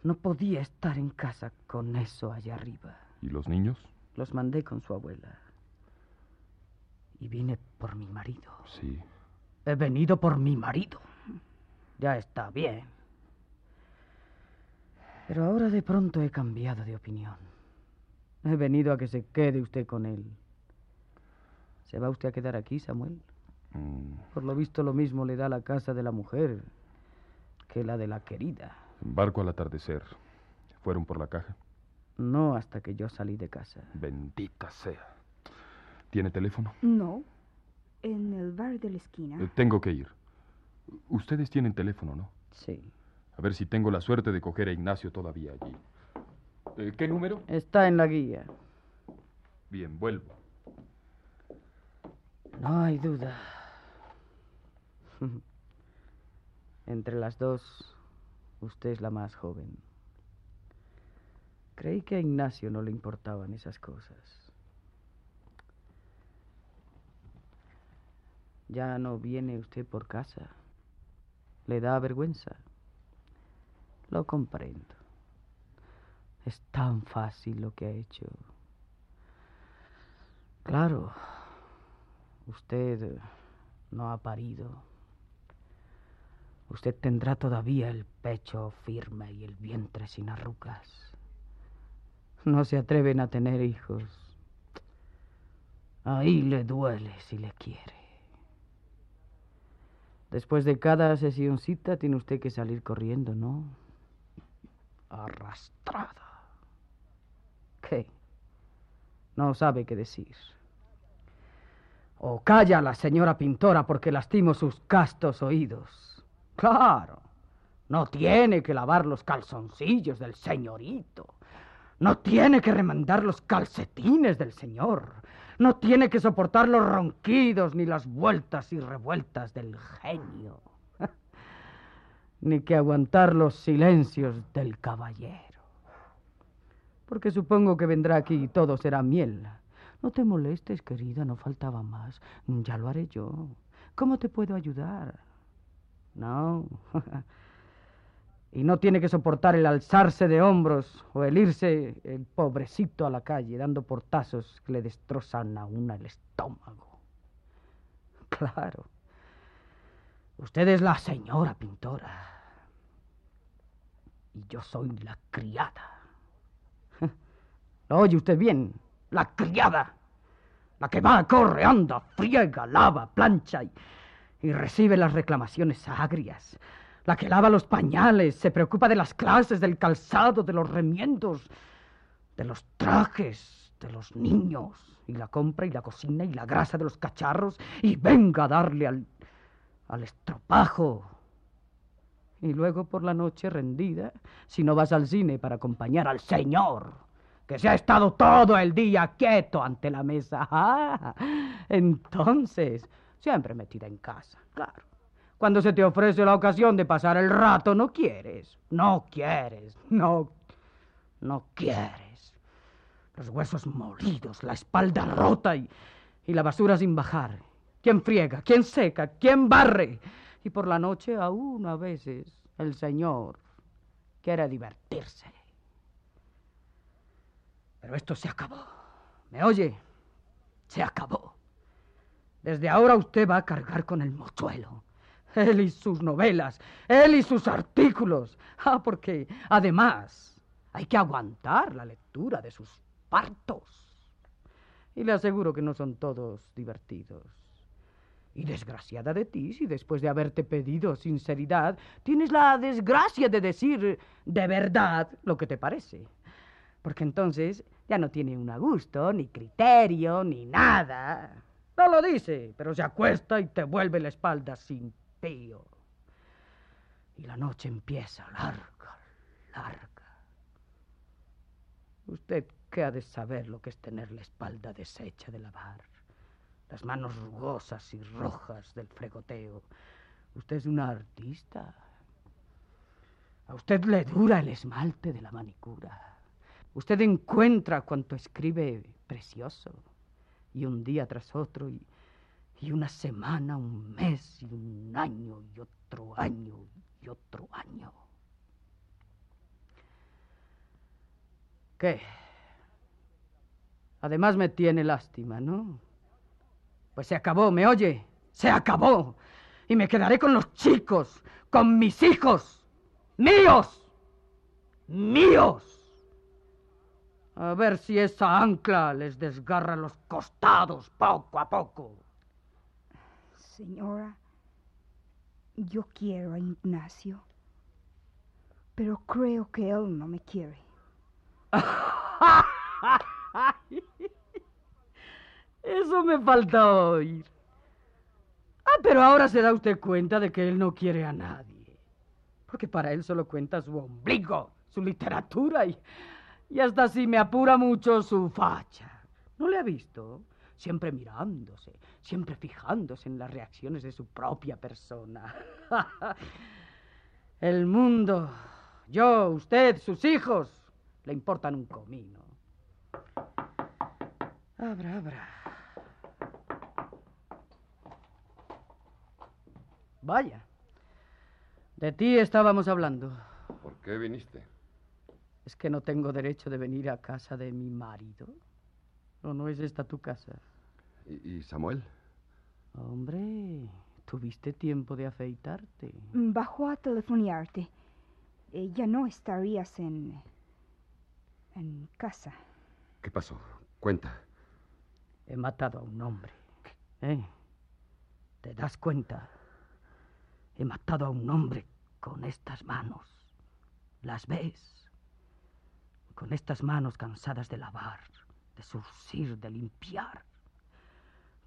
No podía estar en casa con eso allá arriba. ¿Y los niños? Los mandé con su abuela. Y vine por mi marido. Sí. He venido por mi marido. Ya está bien. Pero ahora de pronto he cambiado de opinión. He venido a que se quede usted con él. ¿Se va usted a quedar aquí, Samuel? Mm, Por lo visto lo mismo le da la casa de la mujer que la de la querida. barco al atardecer. ¿Fueron por la caja? No hasta que yo salí de casa. Bendita sea. ¿Tiene teléfono? No. En el bar de la esquina. Eh, tengo que ir. Ustedes tienen teléfono, ¿no? Sí. A ver si tengo la suerte de coger a Ignacio todavía allí. Eh, ¿Qué número? Está en la guía. Bien, vuelvo. No hay duda. Entre las dos, usted es la más joven. Creí que a Ignacio no le importaban esas cosas. Ya no viene usted por casa. Le da vergüenza. Lo comprendo. Es tan fácil lo que ha hecho. Claro, usted no ha parido. Usted tendrá todavía el pecho firme y el vientre sin arrugas. No se atreven a tener hijos. Ahí le duele si le quiere. Después de cada sesioncita tiene usted que salir corriendo, ¿no? Arrastrada. ¿Qué? No sabe qué decir. O calla la señora pintora porque lastimo sus castos oídos. Claro. No tiene que lavar los calzoncillos del señorito. No tiene que remandar los calcetines del señor. No tiene que soportar los ronquidos ni las vueltas y revueltas del genio. (laughs) ni que aguantar los silencios del caballero. Porque supongo que vendrá aquí y todo será miel. No te molestes, querida, no faltaba más. Ya lo haré yo. ¿Cómo te puedo ayudar? No. (laughs) y no tiene que soportar el alzarse de hombros o el irse el pobrecito a la calle dando portazos que le destrozan a una el estómago. (laughs) Claro. Usted es la señora pintora. Y yo soy la criada. (laughs) ¿Lo oye usted bien? La criada. La que va, corre, anda, friega, lava, plancha y, y recibe las reclamaciones agrias. La que lava los pañales, se preocupa de las clases, del calzado, de los remiendos, de los trajes, de los niños, y la compra y la cocina y la grasa de los cacharros, y venga a darle al, al estropajo. Y luego por la noche rendida, si no vas al cine para acompañar al señor, que se ha estado todo el día quieto ante la mesa. (laughs) Ah, entonces, siempre metida en casa, claro. Cuando se te ofrece la ocasión de pasar el rato, no quieres, no quieres, no, no quieres. Los huesos molidos, la espalda rota y, y la basura sin bajar. ¿Quién friega? ¿Quién seca? ¿Quién barre? Y por la noche aún a veces el señor. quiere divertirse. Pero esto se acabó. ¿Me oye? Se acabó. Desde ahora usted va a cargar con el mochuelo. Él y sus novelas, él y sus artículos. Ah, porque además hay que aguantar la lectura de sus partos. Y le aseguro que no son todos divertidos. Y desgraciada de ti si después de haberte pedido sinceridad tienes la desgracia de decir de verdad lo que te parece. Porque entonces ya no tiene un gusto, ni criterio, ni nada. No lo dice, pero se acuesta y te vuelve la espalda sin pío. Y la noche empieza larga, larga. Usted qué ha de saber lo que es tener la espalda deshecha de lavar, las manos rugosas y rojas del fregoteo. Usted es una artista. A usted le dura el esmalte de la manicura. Usted encuentra cuanto escribe precioso, y un día tras otro, y, y una semana, un mes, y un año, y otro año, y otro año. ¿Qué? Además me tiene lástima, ¿no? Pues se acabó, ¿me oye? Se acabó. Y me quedaré con los chicos, con mis hijos. Míos. Míos. A ver si esa ancla les desgarra los costados poco a poco. Señora, yo quiero a Ignacio, pero creo que él no me quiere. (laughs) Eso me falta oír. Ah, pero ahora se da usted cuenta de que él no quiere a nadie. Porque para él solo cuenta su ombligo, su literatura y, y hasta si me apura mucho su facha. ¿No le ha visto? Siempre mirándose, siempre fijándose en las reacciones de su propia persona. (laughs) el mundo, yo, usted, sus hijos, le importan un comino. Abra, abra. Vaya. De ti estábamos hablando. ¿Por qué viniste? ¿Es que no tengo derecho de venir a casa de mi marido? ¿O no es esta tu casa? ¿Y, y Samuel? Hombre, tuviste tiempo de afeitarte. Bajó a telefonearte. Eh, ya no estarías en... en casa. ¿Qué pasó? Cuenta. He matado a un hombre. ¿Eh? ¿Te das cuenta? He matado a un hombre con estas manos. ¿Las ves? Con estas manos cansadas de lavar, de surcir, de limpiar.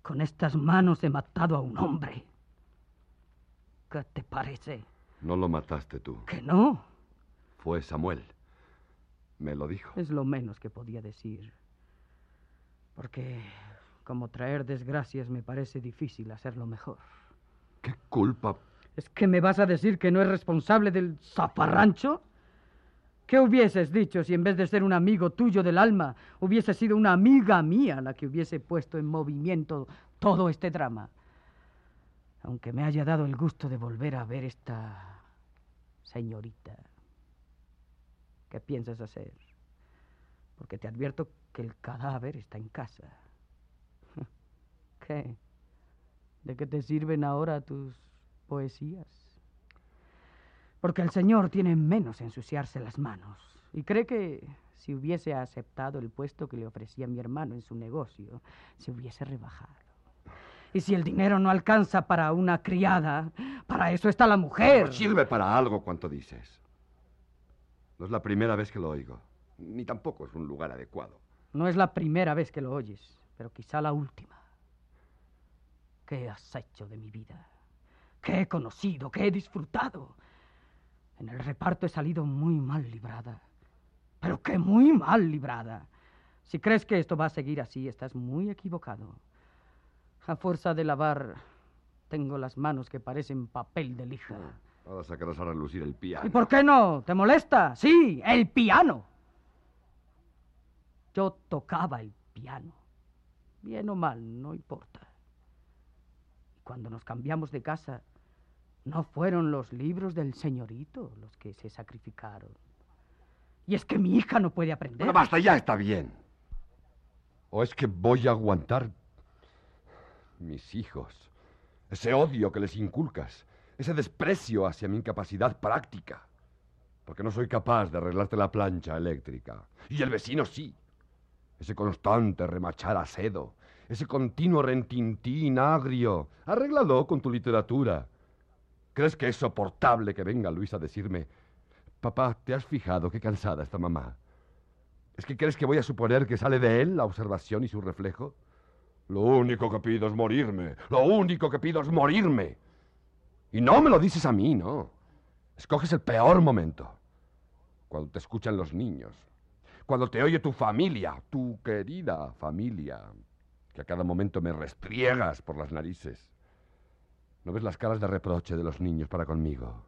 Con estas manos he matado a un hombre. ¿Qué te parece? No lo mataste tú. ¿Que no? Fue Samuel. Me lo dijo. Es lo menos que podía decir. Porque como traer desgracias me parece difícil hacerlo mejor. ¿Qué culpa? ¿Es que me vas a decir que no es responsable del zafarrancho? ¿Qué hubieses dicho si en vez de ser un amigo tuyo del alma, hubiese sido una amiga mía la que hubiese puesto en movimiento todo este drama? Aunque me haya dado el gusto de volver a ver esta señorita. ¿Qué piensas hacer? Porque te advierto que el cadáver está en casa. (laughs) ¿Qué? ¿De qué te sirven ahora tus poesías? Porque el Señor tiene menos ensuciarse las manos y cree que si hubiese aceptado el puesto que le ofrecía mi hermano en su negocio, se hubiese rebajado. Y si el dinero no alcanza para una criada, para eso está la mujer. No sirve para algo cuanto dices. No es la primera vez que lo oigo, ni tampoco es un lugar adecuado. No es la primera vez que lo oyes, pero quizá la última. ¿Qué has hecho de mi vida? ¿Qué he conocido? ¿Qué he disfrutado? En el reparto he salido muy mal librada. Pero qué muy mal librada. Si crees que esto va a seguir así, estás muy equivocado. A fuerza de lavar, tengo las manos que parecen papel de lija. Ahora sacarás a relucir el piano. ¿Y por qué no? ¿Te molesta? Sí, el piano. Yo tocaba el piano. Bien o mal, no importa. Y cuando nos cambiamos de casa, No fueron los libros del señorito los que se sacrificaron. Y es que mi hija no puede aprender. Bueno, basta, ya está bien. ¿O es que voy a aguantar mis hijos? Ese odio que les inculcas, ese desprecio hacia mi incapacidad práctica. Porque no soy capaz de arreglarte la plancha eléctrica. Y el vecino sí. Ese constante remachar a sedo, ese continuo rentintín agrio. Arréglalo con tu literatura. ¿Crees que es soportable que venga Luis a decirme, papá, ¿te has fijado qué cansada está mamá? ¿Es que crees que voy a suponer que sale de él la observación y su reflejo? Lo único que pido es morirme. Lo único que pido es morirme. Y no me lo dices a mí, no. Escoges el peor momento. Cuando te escuchan los niños. Cuando te oye tu familia, tu querida familia, que a cada momento me restriegas por las narices. ¿No ves las caras de reproche de los niños para conmigo?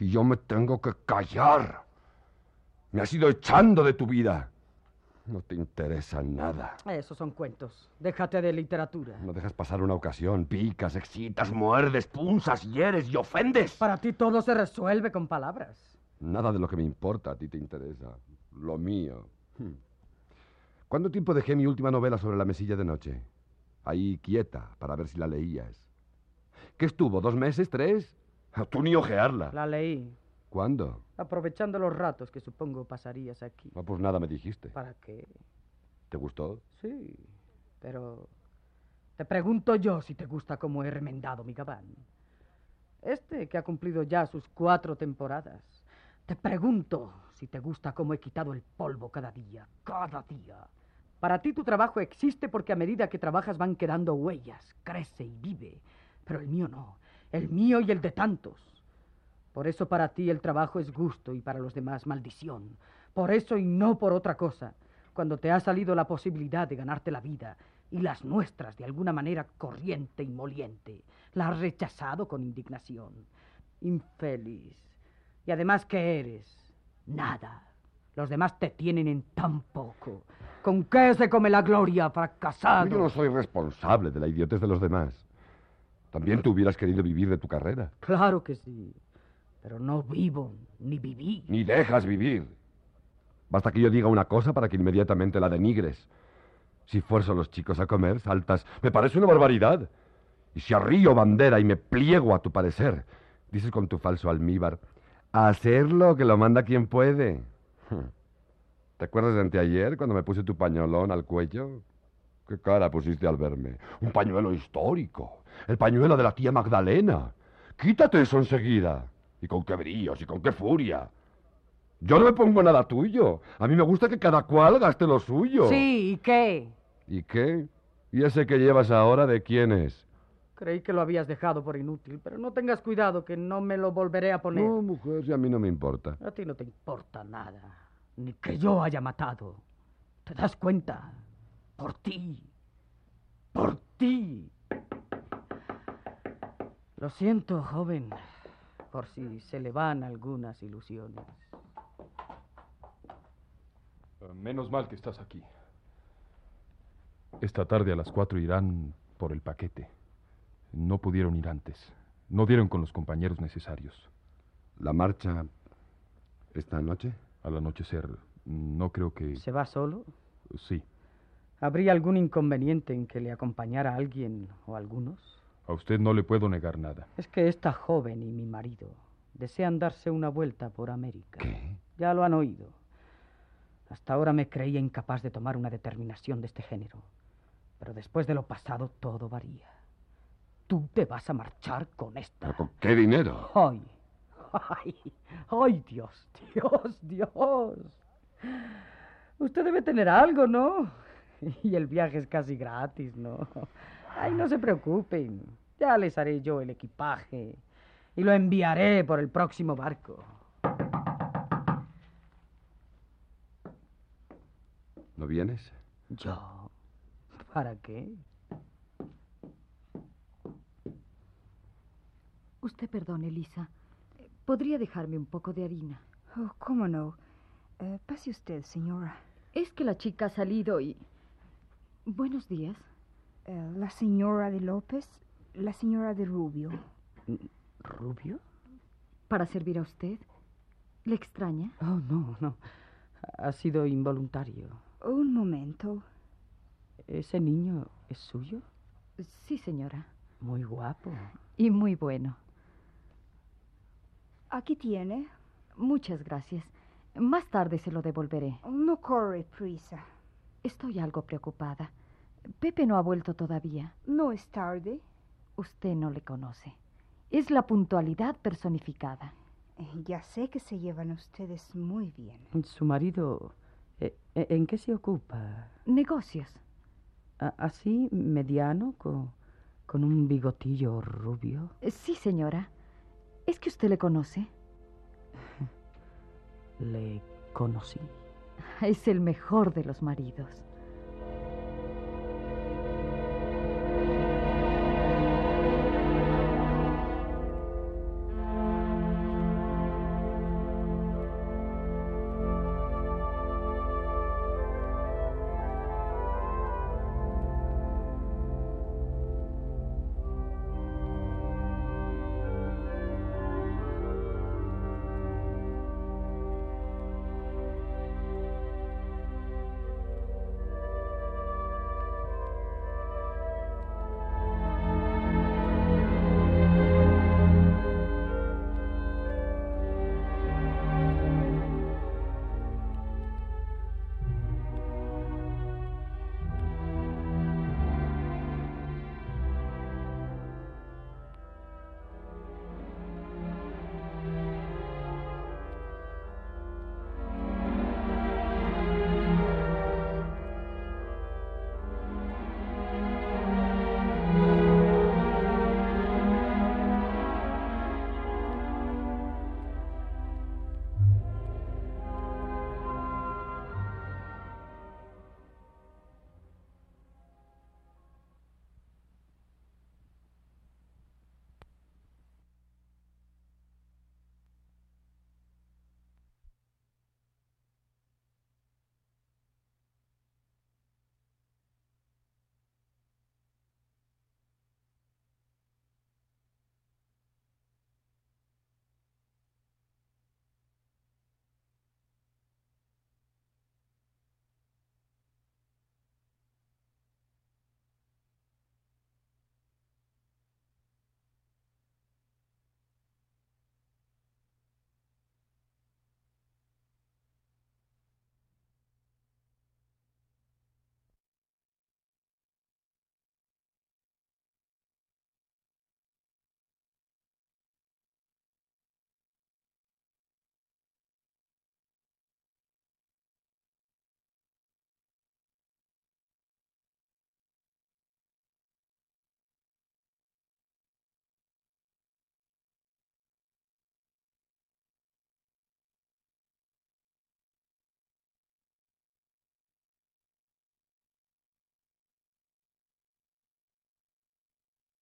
Y yo me tengo que callar. Me has ido echando de tu vida. No te interesa nada. Esos son cuentos. Déjate de literatura. No dejas pasar una ocasión. Picas, excitas, muerdes, punzas, hieres y ofendes. Para ti todo se resuelve con palabras. Nada de lo que me importa a ti te interesa. Lo mío. Hmm. ¿Cuánto tiempo dejé mi última novela sobre la mesilla de noche? Ahí quieta, para ver si la leías. ¿Qué estuvo? ¿Dos meses? ¿Tres? Tú ni ojearla. La leí. ¿Cuándo? Aprovechando los ratos que supongo pasarías aquí. No, pues nada me dijiste. ¿Para qué? ¿Te gustó? Sí, pero te pregunto yo si te gusta cómo he remendado mi gabán. Este que ha cumplido ya sus cuatro temporadas. Te pregunto si te gusta cómo he quitado el polvo cada día, cada día. Para ti tu trabajo existe porque a medida que trabajas van quedando huellas, crece y vive. Pero el mío no, el mío y el de tantos. Por eso para ti el trabajo es gusto y para los demás maldición. Por eso y no por otra cosa. Cuando te ha salido la posibilidad de ganarte la vida y las nuestras de alguna manera corriente y moliente, la has rechazado con indignación. Infeliz. Y además, ¿qué eres? Nada. Los demás te tienen en tan poco. ¿Con qué se come la gloria, fracasado? Yo no soy responsable de la idiotez de los demás. También tú hubieras querido vivir de tu carrera. Claro que sí. Pero no vivo, ni viví. Ni dejas vivir. Basta que yo diga una cosa para que inmediatamente la denigres. Si fuerzo a los chicos a comer, saltas. Me parece una barbaridad. Y si arrío bandera y me pliego a tu parecer, dices con tu falso almíbar, hacerlo que lo manda quien puede. ¿Te acuerdas de anteayer cuando me puse tu pañolón al cuello? ¿Qué cara pusiste al verme? Un pañuelo histórico. El pañuelo de la tía Magdalena. Quítate eso enseguida. Y con qué brillos y con qué furia. Yo no me pongo nada tuyo. A mí me gusta que cada cual gaste lo suyo. Sí, ¿y qué? ¿Y qué? ¿Y ese que llevas ahora de quién es? Creí que lo habías dejado por inútil, pero no tengas cuidado que no me lo volveré a poner. No, mujer, si a mí no me importa. A ti no te importa nada. Ni que yo haya matado. ¿Te das cuenta? Por ti. Por ti. Lo siento, joven, por si se le van algunas ilusiones. Eh, Menos mal que estás aquí. Esta tarde a las cuatro irán por el paquete. No pudieron ir antes. No dieron con los compañeros necesarios. ¿La marcha esta noche? Al anochecer, no creo que... ¿Se va solo? Sí. ¿Habría algún inconveniente en que le acompañara alguien o algunos? A usted no le puedo negar nada. Es que esta joven y mi marido desean darse una vuelta por América. ¿Qué? Ya lo han oído. Hasta ahora me creía incapaz de tomar una determinación de este género. Pero después de lo pasado todo varía. Tú te vas a marchar con esta. ¿Pero con qué dinero? ¡Ay! ¡Ay! ¡Ay, Dios! ¡Dios! ¡Dios! Usted debe tener algo, ¿no? (laughs) Y el viaje es casi gratis, ¿no? Ay, no se preocupen. Ya les haré yo el equipaje y lo enviaré por el próximo barco. ¿No vienes? ¿Yo? ¿Para qué? Usted perdone, Lisa. ¿Podría dejarme un poco de harina? Oh, ¿Cómo no? Eh, pase usted, señora. Es que la chica ha salido y... Buenos días. Eh, la señora de López, la señora de Rubio. ¿Rubio? Para servir a usted. ¿Le extraña? Oh, no, no. Ha sido involuntario. Un momento. ¿Ese niño es suyo? Sí, señora. Muy guapo. Y muy bueno. Aquí tiene. Muchas gracias. Más tarde se lo devolveré. No corre prisa. Estoy algo preocupada. Pepe no ha vuelto todavía. No es tarde. Usted no le conoce. Es la puntualidad personificada. Eh, Ya sé que se llevan ustedes muy bien. ¿Su marido eh, eh, en qué se ocupa? Negocios. ¿Así, mediano, con, con un bigotillo rubio? Sí, señora. ¿Es que usted le conoce? (laughs) Le conocí. Es el mejor de los maridos.